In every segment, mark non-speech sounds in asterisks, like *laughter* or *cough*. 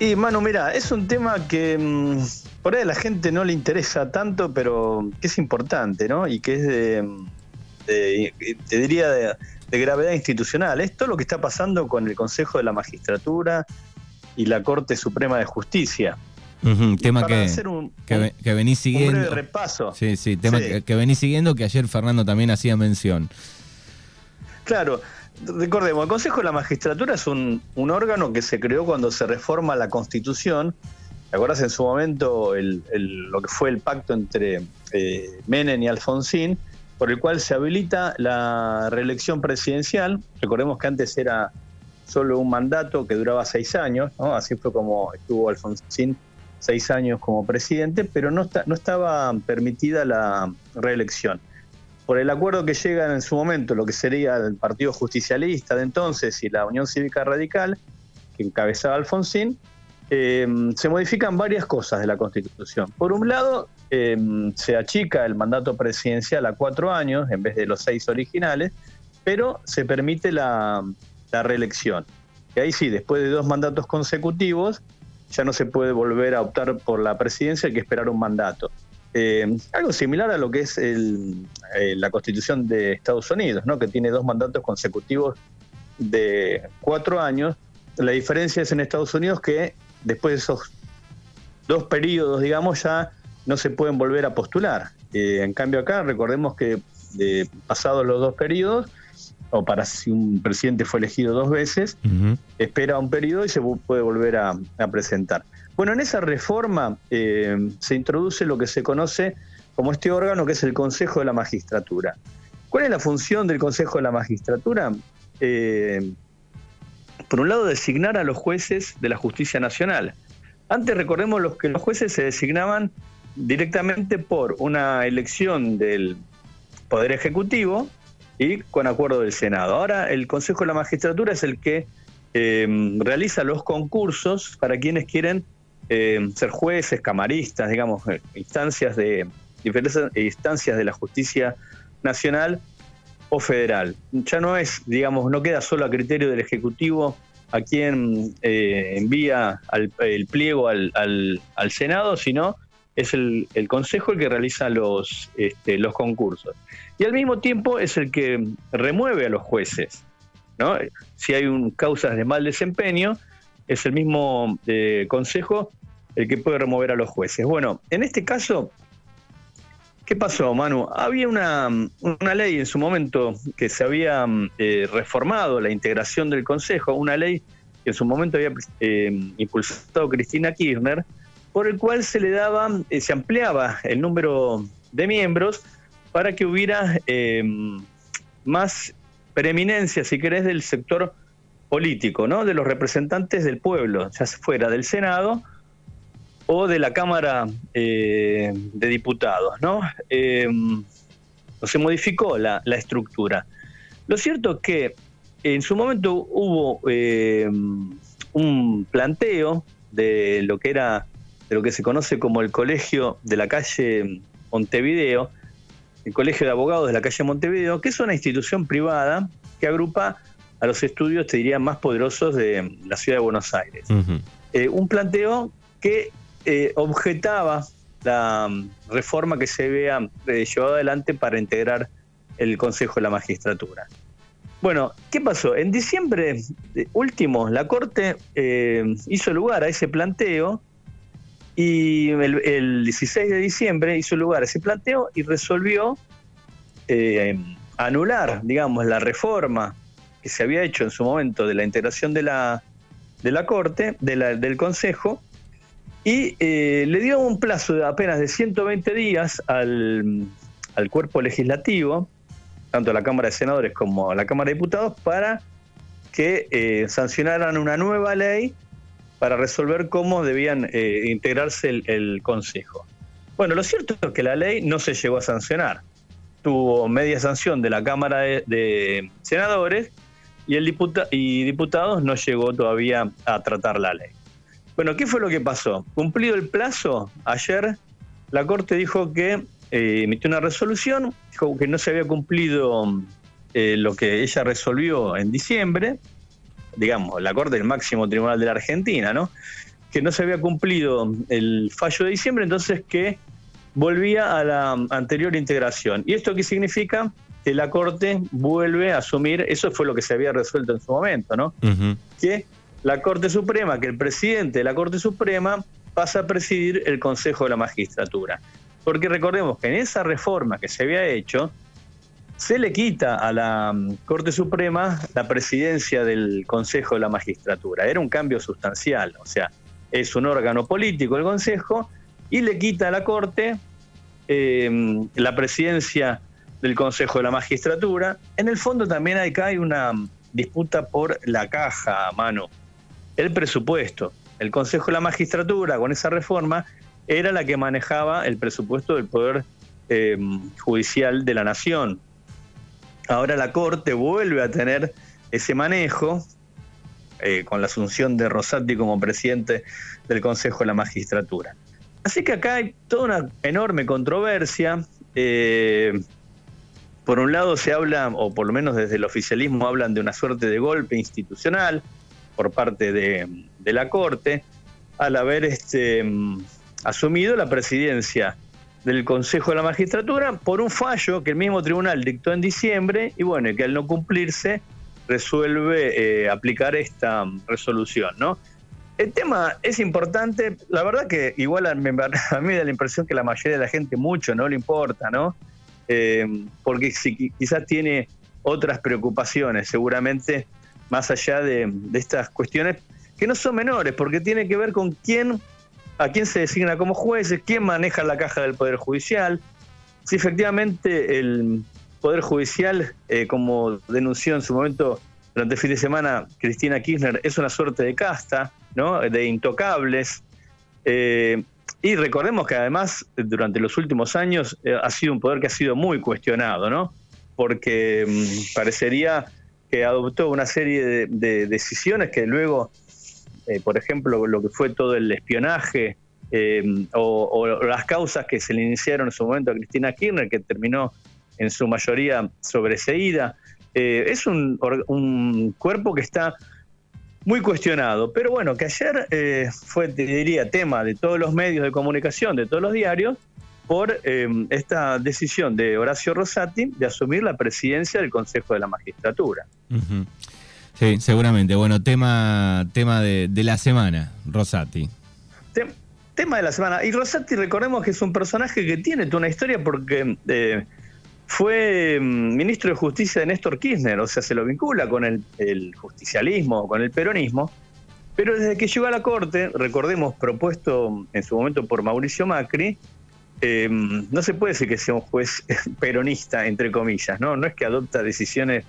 Y Manu, mira, es un tema que mm, por ahí a la gente no le interesa tanto, pero que es importante, ¿no? Y que es de, te diría, de, gravedad institucional. Esto es lo que está pasando con el Consejo de la Magistratura y la Corte Suprema de Justicia. tema que, que, venís siguiendo. Un repaso. Sí, sí, tema Que, que venís siguiendo, que ayer Fernando también hacía mención. Claro, recordemos, el Consejo de la Magistratura es un, órgano que se creó cuando se reforma la Constitución. ¿Te acuerdas en su momento lo que fue el pacto entre eh, Menem y Alfonsín, por el cual se habilita la reelección presidencial? Recordemos que antes era solo un mandato que duraba seis años, ¿no? así fue como estuvo Alfonsín seis años como presidente, pero no, no estaba permitida la reelección por el acuerdo que llegan en su momento lo que sería el Partido Justicialista de entonces y la Unión Cívica Radical, que encabezaba Alfonsín, eh, se modifican varias cosas de la Constitución. Por un lado, eh, se achica el mandato presidencial a cuatro años en vez de los seis originales, pero se permite la, la reelección. Y ahí sí, después de dos mandatos consecutivos, ya no se puede volver a optar por la presidencia, hay que esperar un mandato. Eh, algo similar a lo que es eh, la constitución de Estados Unidos, ¿no? que tiene dos mandatos consecutivos de cuatro años. La diferencia es en Estados Unidos que después de esos dos periodos, digamos, ya no se pueden volver a postular. Eh, en cambio acá, recordemos que pasados los dos periodos, o para si un presidente fue elegido dos veces, espera un periodo y se puede volver a presentar. Bueno, en esa reforma eh, se introduce lo que se conoce como este órgano que es el Consejo de la Magistratura. ¿Cuál es la función del Consejo de la Magistratura? Eh, por un lado, designar a los jueces de la justicia nacional. Antes recordemos los que los jueces se designaban directamente por una elección del Poder Ejecutivo y con acuerdo del Senado. Ahora el Consejo de la Magistratura es el que eh, realiza los concursos para quienes quieren eh, ser jueces, camaristas, digamos, eh, instancias de diferentes instancias de la justicia nacional o federal. Ya no es, digamos, no queda solo a criterio del Ejecutivo a quien eh, envía el pliego al, Senado, sino es el, Consejo el que realiza los, este, los concursos. Y al mismo tiempo es el que remueve a los jueces. ¿no? Si hay un, causas de mal desempeño, es el mismo eh, consejo el que puede remover a los jueces. Bueno, en este caso, ¿qué pasó, Manu? Había una, ley en su momento que se había eh, reformado la integración del consejo, una ley que en su momento había eh, impulsado Cristina Kirchner, por el cual se le daba, se ampliaba el número de miembros para que hubiera más preeminencia, si querés, del sector político, ¿no? De los representantes del pueblo, ya fuera del Senado o de la Cámara eh, de Diputados, ¿no? Eh, se modificó la, estructura. Lo cierto es que en su momento hubo eh, un planteo de lo que era, de lo que se conoce como el colegio de la calle Montevideo, el colegio de abogados de la calle Montevideo, que es una institución privada que agrupa a los estudios, te diría, más poderosos de la ciudad de Buenos Aires. Eh, un planteo que eh, objetaba la mm, reforma que se había eh, llevado adelante para integrar el Consejo de la Magistratura. Bueno, ¿qué pasó? En diciembre último, la Corte hizo lugar a ese planteo y el, 16 de diciembre hizo lugar a ese planteo y resolvió anular, digamos, la reforma que se había hecho en su momento de la integración de la, de la Corte, del Consejo, y eh, le dio un plazo de apenas de 120 días al, cuerpo legislativo, tanto a la Cámara de Senadores como a la Cámara de Diputados, para que eh, sancionaran una nueva ley para resolver cómo debían eh, integrarse el, Consejo. Bueno, lo cierto es que la ley no se llegó a sancionar. Tuvo media sanción de la Cámara de Senadores y el diputado y diputados no llegó todavía a tratar la ley. Bueno, ¿qué fue lo que pasó? Cumplido el plazo, ayer la Corte dijo que eh, emitió una resolución, dijo que no se había cumplido eh, lo que ella resolvió en diciembre, digamos, la Corte del máximo tribunal de la Argentina, ¿no? que no se había cumplido el fallo de diciembre, entonces que volvía a la anterior integración. ¿Y esto qué significa? Que la Corte vuelve a asumir, eso fue lo que se había resuelto en su momento, ¿no? Que la Corte Suprema, que el presidente de la Corte Suprema pasa a presidir el Consejo de la Magistratura. Porque recordemos que en esa reforma que se había hecho, se le quita a la mm, Corte Suprema la presidencia del Consejo de la Magistratura. Era un cambio sustancial, o sea, es un órgano político el Consejo y le quita a la Corte em, la presidencia del Consejo de la Magistratura. En el fondo también acá hay una disputa por la caja a mano, el presupuesto. El Consejo de la Magistratura, con esa reforma, era la que manejaba el presupuesto del Poder em, Judicial de la Nación. Ahora la Corte vuelve a tener ese manejo eh, con la asunción de Rosati como presidente del Consejo de la Magistratura. Así que acá hay toda una enorme controversia. Eh, por un lado se habla, o por lo menos desde el oficialismo hablan de una suerte de golpe institucional por parte de, la Corte, al haber este, asumido la presidencia del Consejo de la Magistratura por un fallo que el mismo tribunal dictó en diciembre y bueno, que al no cumplirse resuelve eh, aplicar esta resolución, ¿no? El tema es importante, la verdad que igual *laughs* a, mí me da la impresión que la mayoría de la gente mucho no le importa, ¿no? Eh, porque quizás tiene otras preocupaciones, seguramente más allá de, estas cuestiones que no son menores, porque tiene que ver con quién, a quién se designa como jueces, quién maneja la caja del Poder Judicial, si efectivamente el Poder Judicial, eh, como denunció en su momento durante el fin de semana Cristina Kirchner, es una suerte de casta, ¿no? de intocables. Eh, y recordemos que además durante los últimos años eh, ha sido un poder que ha sido muy cuestionado, ¿no? porque mm, parecería que adoptó una serie de, decisiones que luego, eh, por ejemplo, lo que fue todo el espionaje o, o, las causas que se le iniciaron en su momento a Cristina Kirchner, que terminó en su mayoría sobreseída, es un, un cuerpo que está muy cuestionado. Pero bueno, que ayer eh, fue, te diría, tema de todos los medios de comunicación, de todos los diarios, por eh, esta decisión de Horacio Rosati de asumir la presidencia del Consejo de la Magistratura. Sí, seguramente. Bueno, tema, tema de, la semana, Rosati. tema de la semana. Y Rosati, recordemos que es un personaje que tiene toda una historia porque eh, fue mm, ministro de Justicia de Néstor Kirchner, o sea, se lo vincula con el, justicialismo, con el peronismo, pero desde que llegó a la Corte, recordemos, propuesto en su momento por Mauricio Macri, eh, no se puede decir que sea un juez *laughs* peronista, entre comillas, ¿no? No es que adopta decisiones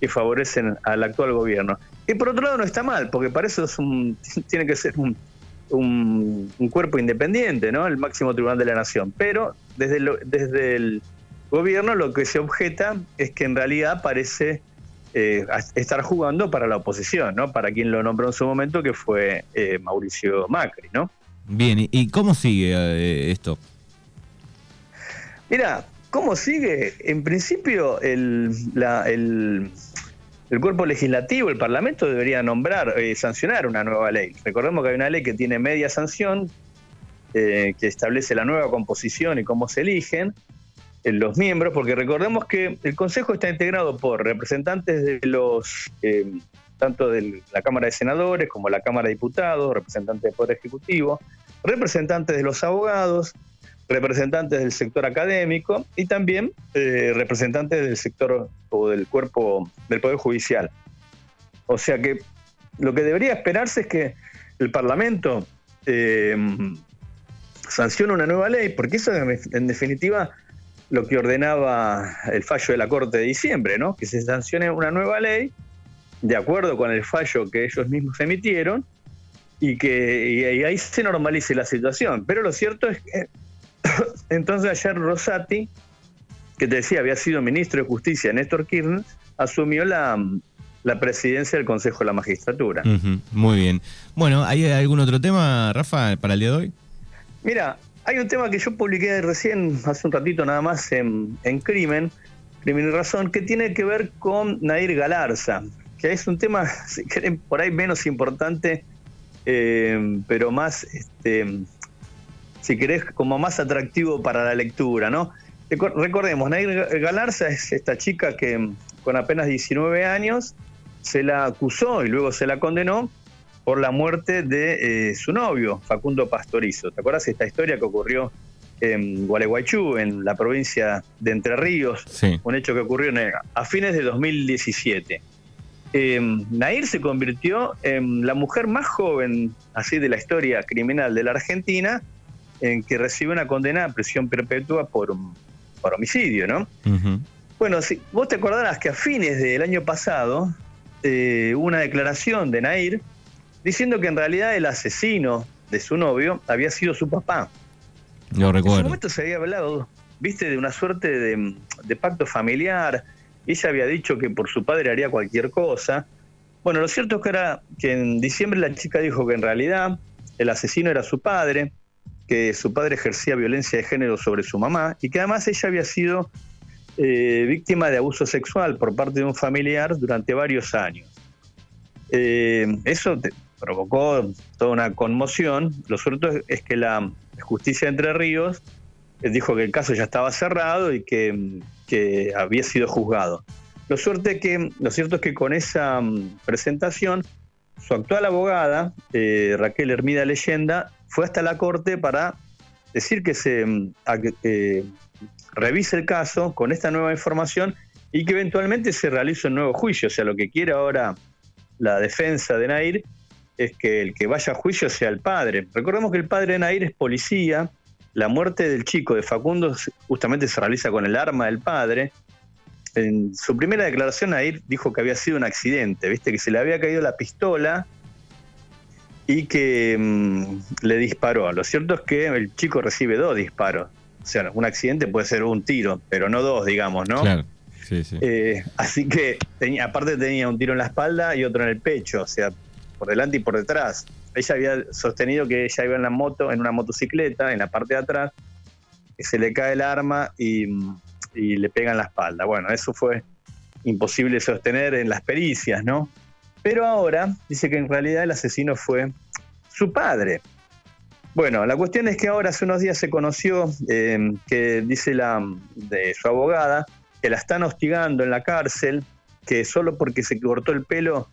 que favorecen al actual gobierno. Y por otro lado no está mal, porque para eso es un, *laughs* tiene que ser un, un, cuerpo independiente, ¿no? El máximo tribunal de la nación. Pero desde, desde el gobierno lo que se objeta es que en realidad parece eh, estar jugando para la oposición, ¿no? Para quien lo nombró en su momento, que fue eh, Mauricio Macri, ¿no? Bien, ¿y cómo sigue eh, esto? Mira, ¿cómo sigue? En principio, el, el, cuerpo legislativo, el Parlamento, debería nombrar, sancionar una nueva ley. Recordemos que hay una ley que tiene media sanción, que establece la nueva composición y cómo se eligen, los miembros, porque recordemos que el Consejo está integrado por representantes de los, eh, tanto de la Cámara de Senadores como la Cámara de Diputados, representantes del Poder Ejecutivo, representantes de los abogados, representantes del sector académico y también eh, representantes del sector o del cuerpo del Poder Judicial. O sea que lo que debería esperarse es que el Parlamento eh, sancione una nueva ley, porque eso en definitiva lo que ordenaba el fallo de la Corte de diciembre, ¿no? que se sancione una nueva ley de acuerdo con el fallo que ellos mismos emitieron y que ahí se normalice la situación. Pero lo cierto es que *coughs* entonces ayer Rosati, que te decía había sido ministro de Justicia, Néstor Kirchner, asumió la, presidencia del Consejo de la Magistratura. muy bien. Bueno, ¿hay algún otro tema, Rafa, para el día de hoy? Mira, hay un tema que yo publiqué recién, hace un ratito nada más, en, Crimen, Crimen y Razón, que tiene que ver con Nair Galarza, que es un tema, *laughs* si quieren, por ahí menos importante eh, pero más, este, si querés, como más atractivo para la lectura, ¿no? Recordemos, Nair Galarza es esta chica que con apenas 19 años se la acusó y luego se la condenó por la muerte de eh, su novio, Facundo Pastorizo. ¿Te acuerdas esta historia que ocurrió en Gualeguaychú, en la provincia de Entre Ríos? Sí. Un hecho que ocurrió a fines de 2017. Eh, Nair se convirtió en la mujer más joven así de la historia criminal de la Argentina en que recibe una condena a prisión perpetua por, por homicidio, ¿no? Bueno, si, vos te acordarás que a fines del año pasado eh, hubo una declaración de Nair diciendo que en realidad el asesino de su novio había sido su papá. Lo recuerdo. En ese momento se había hablado, viste, de una suerte de, de pacto familiar, ella había dicho que por su padre haría cualquier cosa. Bueno, lo cierto es que, era, que en diciembre la chica dijo que en realidad el asesino era su padre, que su padre ejercía violencia de género sobre su mamá y que además ella había sido eh, víctima de abuso sexual por parte de un familiar durante varios años. Eh, eso provocó toda una conmoción. Lo cierto es que la justicia de Entre Ríos dijo que el caso ya estaba cerrado y que, había sido juzgado. Lo, suerte que, lo cierto es que con esa mm, presentación, su actual abogada, eh, Raquel Hermida Leyenda, fue hasta la corte para decir que se mm, eh, revise el caso con esta nueva información y que eventualmente se realice un nuevo juicio. O sea, lo que quiere ahora la defensa de Nair es que el que vaya a juicio sea el padre. Recordemos que el padre de Nair es policía, la muerte del chico de Facundo justamente se realiza con el arma del padre. En su primera declaración, Nair dijo que había sido un accidente, viste que se le había caído la pistola y que mm, le disparó. Lo cierto es que el chico recibe dos disparos. O sea, un accidente puede ser un tiro, pero no dos, digamos, ¿no? Claro. Sí, sí. Eh, así que tenía, aparte tenía un tiro en la espalda y otro en el pecho, o sea, por delante y por detrás ella había sostenido que ella iba en la moto, en una motocicleta, en la parte de atrás, que se le cae el arma y, le pega en la espalda. Bueno, eso fue imposible sostener en las pericias, ¿no? Pero ahora dice que en realidad el asesino fue su padre. Bueno, la cuestión es que ahora hace unos días se conoció eh, que dice la de su abogada que la están hostigando en la cárcel, que solo porque se cortó el pelo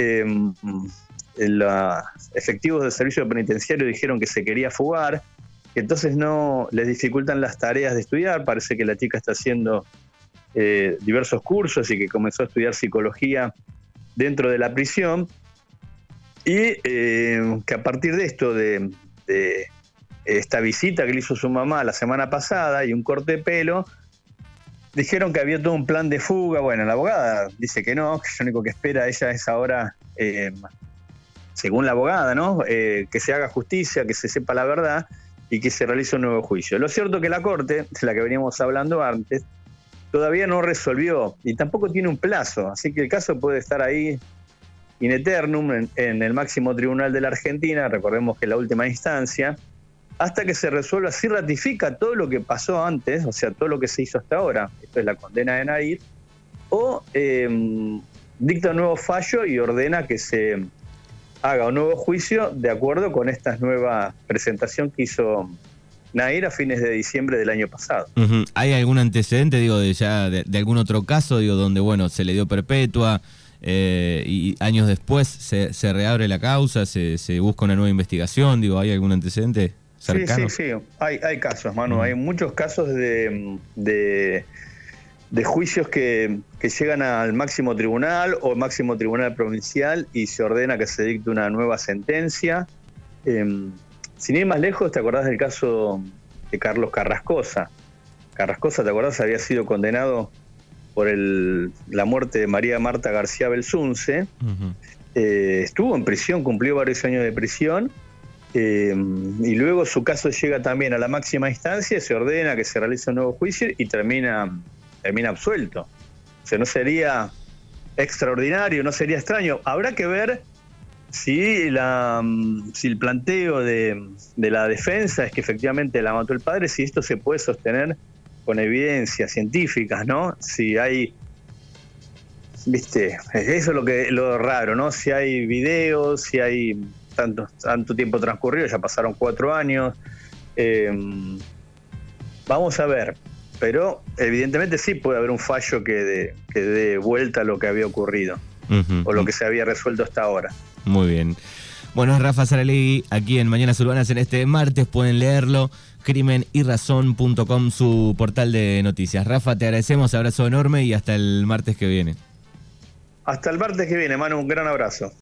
eh, los efectivos del servicio penitenciario dijeron que se quería fugar, que entonces no les dificultan las tareas de estudiar. Parece que la chica está haciendo eh, diversos cursos y que comenzó a estudiar psicología dentro de la prisión. Y eh, que a partir de esto, de, esta visita que le hizo su mamá la semana pasada y un corte de pelo, dijeron que había todo un plan de fuga. Bueno, la abogada dice que no, que lo único que espera ella es ahora eh, según la abogada, ¿no? Eh, que se haga justicia, que se sepa la verdad y que se realice un nuevo juicio. Lo cierto es que la Corte, de la que veníamos hablando antes, todavía no resolvió y tampoco tiene un plazo, así que el caso puede estar ahí in eternum en, el máximo tribunal de la Argentina, recordemos que la última instancia, hasta que se resuelva si ratifica todo lo que pasó antes, o sea, todo lo que se hizo hasta ahora, esto es la condena de Nair, o em, dicta un nuevo fallo y ordena que se haga un nuevo juicio de acuerdo con esta nueva presentación que hizo Nair a fines de diciembre del año pasado. ¿Hay algún antecedente, digo, de ya de, algún otro caso, digo, donde bueno se le dio perpetua eh, y años después se, reabre la causa, se, busca una nueva investigación, digo, ¿hay algún antecedente Sí, sí, sí, hay, hay casos, Manu, hay muchos casos de de juicios que, llegan al máximo tribunal o máximo tribunal provincial y se ordena que se dicte una nueva sentencia. Em, sin ir más lejos, ¿te acordás del caso de Carlos Carrascosa? Carrascosa, ¿te acordás? Había sido condenado por el, la muerte de María Marta García Belsunce. Eh, estuvo en prisión, cumplió varios años de prisión. Em, y luego su caso llega también a la máxima instancia, se ordena que se realice un nuevo juicio y termina termina absuelto. O sea, no sería extraordinario, no sería extraño. Habrá que ver si, la, si el planteo de, la defensa es que efectivamente la mató el padre, si esto se puede sostener con evidencias científicas, ¿no? Si hay, viste, eso es lo que lo raro, ¿no? Si hay videos, si hay tanto, tanto tiempo transcurrido, ya pasaron cuatro años. Eh, vamos a ver, pero evidentemente sí puede haber un fallo que dé, que dé vuelta a lo que había ocurrido o lo que se había resuelto hasta ahora. Muy bien. Bueno, es Rafa Saralegui aquí en Mañanas Urbanas en este martes, pueden leerlo, crimenyrazón.com, su portal de noticias. Rafa, te agradecemos, abrazo enorme y hasta el martes que viene. Hasta el martes que viene, Manu, un gran abrazo.